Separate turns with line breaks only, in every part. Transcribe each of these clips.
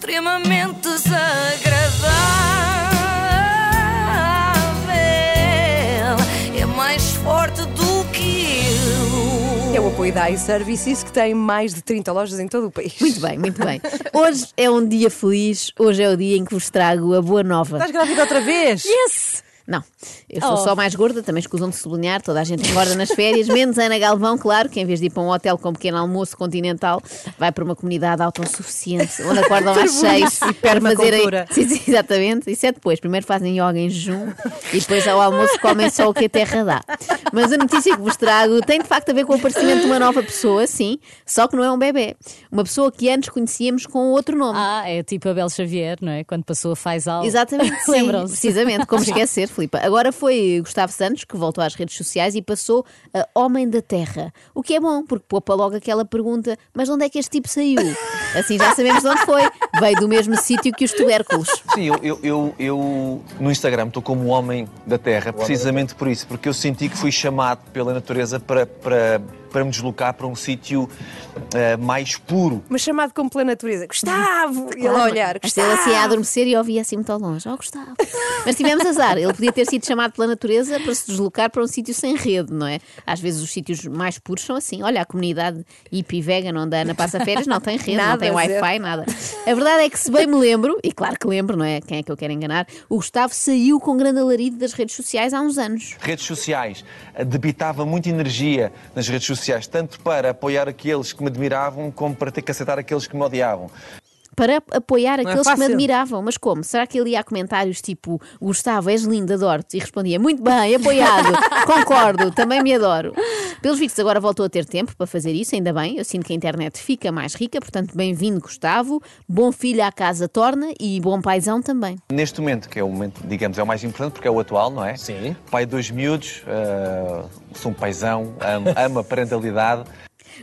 extremamente desagradável. É mais forte do que eu.
É o apoio da iServices que tem mais de 30 lojas em todo o país.
Muito bem, muito bem. Hoje é um dia feliz, hoje é o dia em que vos trago a boa nova.
Estás grávida outra vez?
Yes! Não, eu sou
Oh.
só mais gorda, também escusam de sublinhar, toda a gente engorda nas férias, menos Ana Galvão, claro, que em vez de ir para um hotel com pequeno almoço continental, vai para uma comunidade autossuficiente, onde acordam às seis
E
para fazerem.
permacultura.
Sim, sim, exatamente, isso é depois. Primeiro fazem yoga em jejum e depois ao almoço comem só o que a terra dá. Mas a notícia que vos trago tem de facto a ver com o aparecimento de uma nova pessoa, sim, só que não é um bebê. Uma pessoa que antes conhecíamos com outro nome.
Ah, é tipo a Bel Xavier, não é? Quando passou a Faisal.
Exatamente, sim,
Lembram-se?
precisamente, como esquecer, Filipa. Agora foi Gustavo Santos que voltou às redes sociais e passou a Homem da Terra. O que é bom, porque poupa logo aquela pergunta: mas de onde é que este tipo saiu? Assim já sabemos de onde foi. Veio do mesmo sítio que os tubérculos.
Sim, eu, eu, eu, eu no Instagram estou como homem da Terra, precisamente por isso, porque eu senti que fui chamado pela natureza para, para, para me deslocar para um sítio eh, mais puro.
Mas chamado como pela natureza. Gustavo! E ele a olhar.
A estrela se ia
Gustavo!
adormecer e ouvia assim muito ao longe. Oh, Gustavo. Mas tivemos azar. Ele podia ter sido chamado pela natureza para se deslocar para um sítio sem rede, não é? Às vezes os sítios mais puros são assim. Olha, a comunidade hippie vegan onde a Ana passa férias não tem rede, não
Nada,
tem Wi-Fi, nada. A verdade é que, se bem me lembro, e claro que lembro, não é? Quem é que eu quero enganar? O Gustavo saiu com grande alarido das redes sociais há uns anos.
Redes sociais, debitava muita energia nas redes sociais, tanto para apoiar aqueles que me admiravam, como para ter que aceitar aqueles que me odiavam.
Para apoiar
é
aqueles que me admiravam. Mas como? Será que ele ia a comentários tipo Gustavo, és lindo, adoro-te? E respondia muito bem, apoiado, concordo, também me adoro. Pelos vistos, agora voltou a ter tempo para fazer isso, ainda bem. Eu sinto que a internet fica mais rica, portanto, bem-vindo, Gustavo. Bom filho à casa torna e bom paizão também.
Neste momento, que é o momento, digamos, é o mais importante, porque é o atual, não é?
Sim.
Pai de dois miúdos, eh, sou um paizão, amo, amo a parentalidade.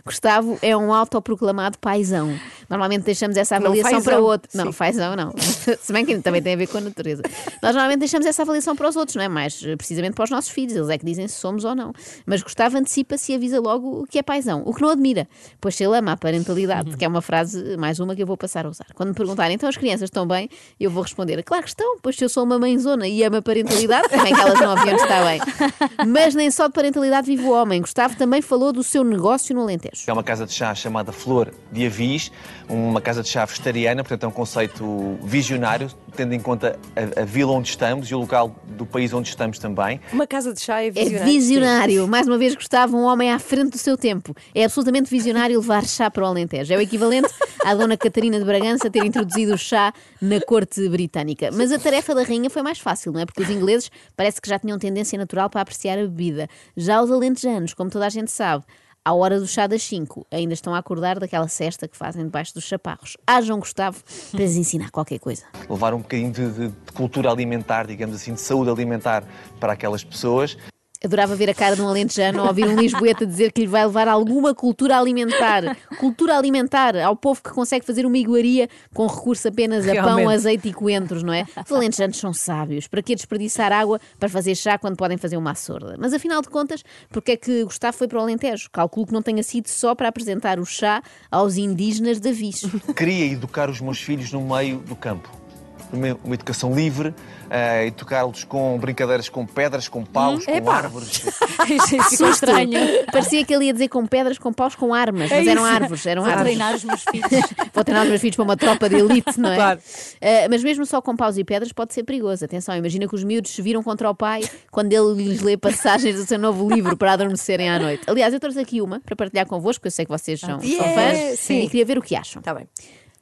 Gustavo é um autoproclamado paizão. Normalmente deixamos essa avaliação para outro. Não, fazão não. Se bem que também tem a ver com a natureza. Nós normalmente deixamos essa avaliação para os outros, não é? Mais eh, precisamente para os nossos filhos. Eles é que dizem se somos ou não. Mas Gustavo antecipa-se e avisa logo o que é paizão. O que não admira, pois ele ama a parentalidade, que é uma frase, mais uma que eu vou passar a usar. Quando me perguntarem, então as crianças estão bem, eu vou responder, claro que estão, pois se eu sou uma mãezona e amo a parentalidade, é que elas não haviam de estar bem? Mas nem só de parentalidade vive o homem. Gustavo também falou do seu negócio no Alentejo.
É uma casa de chá chamada Flor de Avis, uma casa de chá vegetariana, portanto é um conceito visionário, tendo em conta a, a vila onde estamos e o local do país onde estamos também.
Uma casa de chá é
É
visionário.
visionário. Mais uma vez, Gustavo, um homem à frente do seu tempo. É absolutamente visionário levar chá para o Alentejo. É o equivalente à Dona Catarina de Bragança ter introduzido o chá na corte britânica. Mas a tarefa da rainha foi mais fácil, não é? Porque os ingleses parece que já tinham tendência natural para apreciar a bebida. Já os alentejanos, como toda a gente sabe, à hora do chá das 5, ainda estão a acordar daquela cesta que fazem debaixo dos chaparros. Hajam Gustavo para lhes ensinar qualquer coisa.
Levar um bocadinho de- de cultura alimentar, digamos assim, de saúde alimentar para aquelas pessoas.
Adorava ver a cara de um alentejano ao ouvir um lisboeta dizer que lhe vai levar alguma cultura alimentar. Cultura alimentar ao povo que consegue fazer uma iguaria com recurso apenas a pão,
Realmente.
azeite e coentros, não é? Os alentejanos são sábios. Para que desperdiçar água para fazer chá quando podem fazer uma açorda? Mas afinal de contas, porque é que Gustavo foi para o Alentejo? Calculo que não tenha sido só para apresentar o chá aos indígenas da Viz.
Queria educar os meus filhos no meio do campo. Uma, uma educação livre, eh, educá-los com brincadeiras com pedras, com paus, com
epá.
árvores.
Ficou
Susto.
estranho.
Parecia que ele ia dizer com pedras, com paus, com armas, mas
É
eram
isso.
árvores, eram
Vou
árvores.
treinar os meus filhos.
Vou treinar os meus filhos para uma tropa de elite, não é?
Claro.
Ah, mas mesmo só com paus e pedras pode ser perigoso. Atenção, imagina que os miúdos se viram contra o pai quando ele lhes lê passagens do seu novo livro para adormecerem à noite. Aliás, eu trouxe aqui uma para partilhar convosco, porque eu sei que vocês são, são
Yeah,
fãs
sim.
e queria ver o que acham.
Está bem.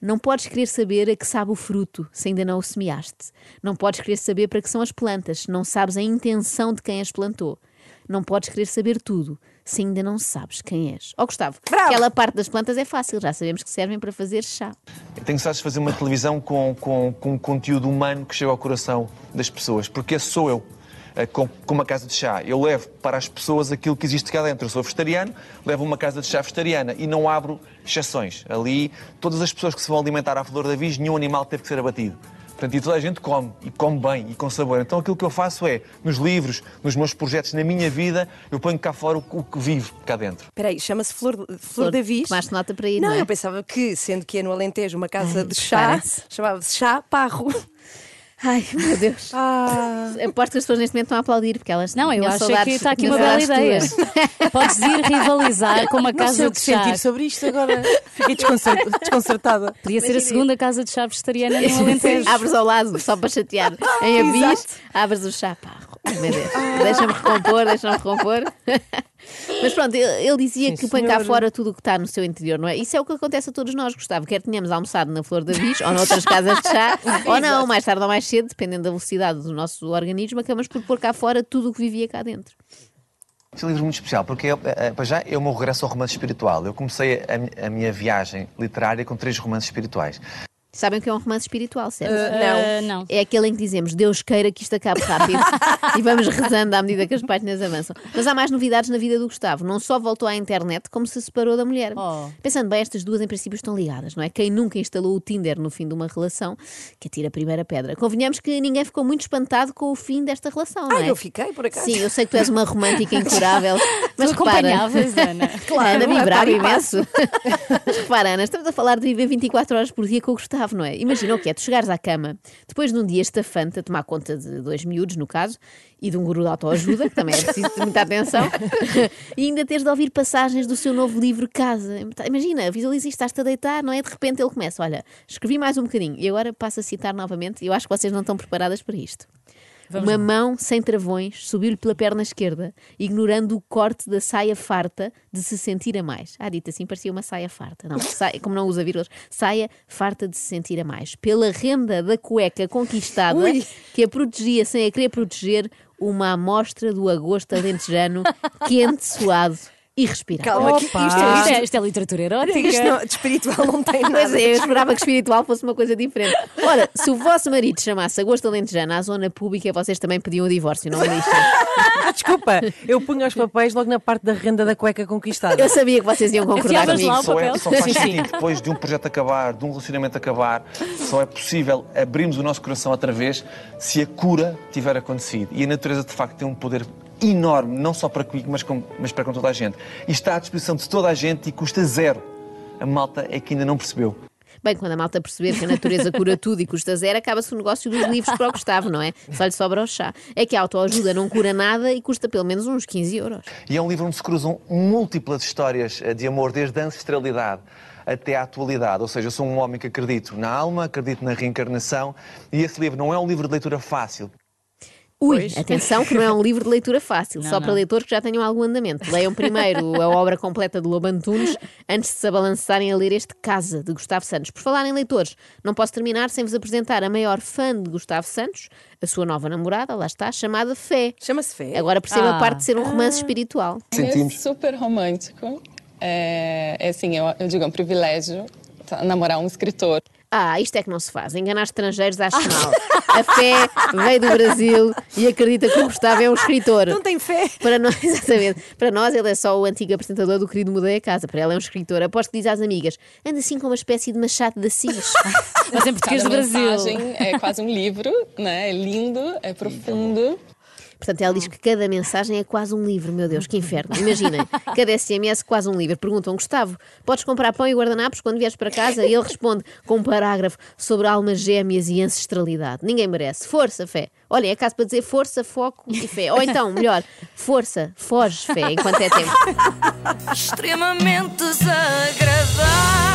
Não podes querer saber a que sabe o fruto se ainda não o semeaste. Não podes querer saber para que são as plantas se não sabes a intenção de quem as plantou. Não podes querer saber tudo se ainda não sabes quem és. Ó Gustavo,
Bravo!
aquela parte das plantas é fácil, já sabemos que servem para fazer chá.
Eu tenho saudades de fazer uma televisão com, com, com um conteúdo humano que chega ao coração das pessoas, porque esse sou eu. Eh, Com, com uma casa de chá. Eu levo para as pessoas aquilo que existe cá dentro. Eu sou vegetariano, levo uma casa de chá vegetariana e não abro exceções. Ali, todas as pessoas que se vão alimentar à flor da vis, nenhum animal teve que ser abatido. Portanto, e toda a gente come, e come bem, e com sabor. Então aquilo que eu faço é, nos livros, nos meus projetos, na minha vida, eu ponho cá fora o, o que vive cá dentro.
Espera aí, chama-se Flor, Flor, Flor da Vis.
Tomaste nota para ir,
não,
não é?
eu pensava que, sendo que é no Alentejo uma casa de chá, chamava-se Chá Parro.
Ai, meu Deus.
Ah,
Aposto que as pessoas neste momento estão a aplaudir porque elas
Não, eu acho é que está aqui uma bela ideia. Podes ir rivalizar com uma
Não sei
casa
o
de chá.
sentir sobre isto agora. Fiquei desconcer- desconcertada.
Podia ser a segunda casa de chá vegetariana no Alentejo.
Abres ao lado, só para chatear. Em avis, abres o chá. Pá, meu Deus. Deixa-me recompor, deixa-me recompor. Mas pronto, ele, ele dizia
Sim,
que põe cá
senhora.
fora tudo o que está no seu interior, não é? Isso é o que acontece a todos nós, Gustavo. Quer tenhamos almoçado na Flor da Vis ou noutras casas de chá, ou não, mais tarde ou mais cedo, dependendo da velocidade do nosso organismo, acabamos por pôr cá fora tudo o que vivia cá dentro.
Este é um livro muito especial, porque é, é, para já é o meu regresso ao romance espiritual. Eu comecei a, a minha viagem literária com três romances espirituais.
Sabem o que é um romance espiritual, certo?
Ah, não.
É aquele em que dizemos Deus queira que isto acabe rápido e vamos rezando à medida que as páginas avançam. Mas há mais novidades na vida do Gustavo. Não só voltou à internet, como se separou da mulher.
Oh.
Pensando bem, estas duas em princípio estão ligadas, não é? Quem nunca instalou o Tinder no fim de uma relação, que atira a primeira pedra. Convenhamos que ninguém ficou muito espantado com o fim desta relação, não
ah,
é?
eu fiquei, por acaso.
Sim, eu sei que tu és uma romântica incurável. Mas
tu
repara,
acompanhavas, Ana.
Claro, Ana
não é
vibrava imenso. Mas repara, Ana, estamos a falar de viver 24 horas por dia com o Gustavo, não é? Imagina o que é, tu chegares à cama depois de um dia estafante a tomar conta de dois miúdos, no caso, e de um guru de autoajuda, que também é preciso de muita atenção, e ainda teres de ouvir passagens do seu novo livro Casa. Imagina, visualiza isto, estás-te a deitar, não é? De repente ele começa, olha, escrevi mais um bocadinho, e agora passo a citar novamente, eu acho que vocês não estão preparadas para isto. Uma mão sem travões subiu-lhe pela perna esquerda, ignorando o corte da saia farta de se sentir a mais. Ah, dito assim, parecia uma saia farta. Não, saia, como não usa vírgulas, saia farta de se sentir a mais. Pela renda da cueca conquistada,
Ui.
que a protegia sem a querer proteger, uma amostra do agosto alentejano, quente, suado e respirável.
Calma, que
Opa.
isto,
Isto
isto,
é, isto é literatura erótica.
isto não, de espiritual não tem nada.
Pois é, eu esperava que espiritual fosse uma coisa diferente. Ora, se o vosso marido chamasse agosto alentejano à zona pública, vocês também pediam o divórcio, não me lixem.
Ah, desculpa, eu punho os papéis logo na parte da renda da cueca conquistada.
Eu sabia que vocês iam concordar comigo.
lá o
Só, é, só faz sentido depois de um projeto acabar, de um relacionamento acabar, só é possível abrirmos o nosso coração outra vez se a cura tiver acontecido. E a natureza, de facto, tem um poder enorme, não só para comigo, mas, com, mas para com toda a gente. E está à disposição de toda a gente e custa zero. A malta é que ainda não percebeu.
Bem, quando a malta perceber que a natureza cura tudo e custa zero, acaba-se o negócio dos livros para o Gustavo, não é? Só lhe sobra o chá. É que a autoajuda não cura nada e custa pelo menos uns 15 euros.
E é um livro onde se cruzam múltiplas histórias eh, de amor, desde a ancestralidade até à atualidade. Ou seja, eu sou um homem que acredito na alma, acredito na reencarnação, e esse livro não é um livro de leitura fácil.
Ui, atenção que não é um livro de leitura fácil,
Não,
só para
não.
leitores que já tenham algum andamento. Leiam primeiro a obra completa de Lobo Antunes antes de se abalançarem a ler este Casa, de Gustavo Santos. Por falar em leitores, não posso terminar sem vos apresentar a maior fã de Gustavo Santos, a sua nova namorada, lá está, chamada Fé.
Chama-se Fé.
Agora perceba a
Ah.
parte de ser um romance espiritual.
É super romântico. É, é assim, eu, eu digo, é um privilégio namorar um escritor.
Ah, isto é que não se faz. Enganar estrangeiros acho mal. A fé veio do Brasil e acredita que o Gustavo é um escritor.
Não tem fé.
Para nós, exatamente. Para nós, ele é só o antigo apresentador do querido Mudei a Casa. Para ela é um escritor. Aposto que diz às amigas: anda assim com uma espécie de machado de Assis.
Mas em português do Brasil.
mensagem é quase um livro, né? É lindo, é profundo.
Portanto, ela diz que cada mensagem é quase um livro. Meu Deus, que inferno. Imaginem, cada SMS quase um livro. Perguntam: Gustavo, podes comprar pão e guardanapos quando vieres para casa? E ele responde com um parágrafo sobre almas gêmeas e ancestralidade. Ninguém merece. Força, fé. Olhem, é caso para dizer força, foco e fé. Ou então, melhor, força, foge, fé, enquanto é tempo.
extremamente desagradável.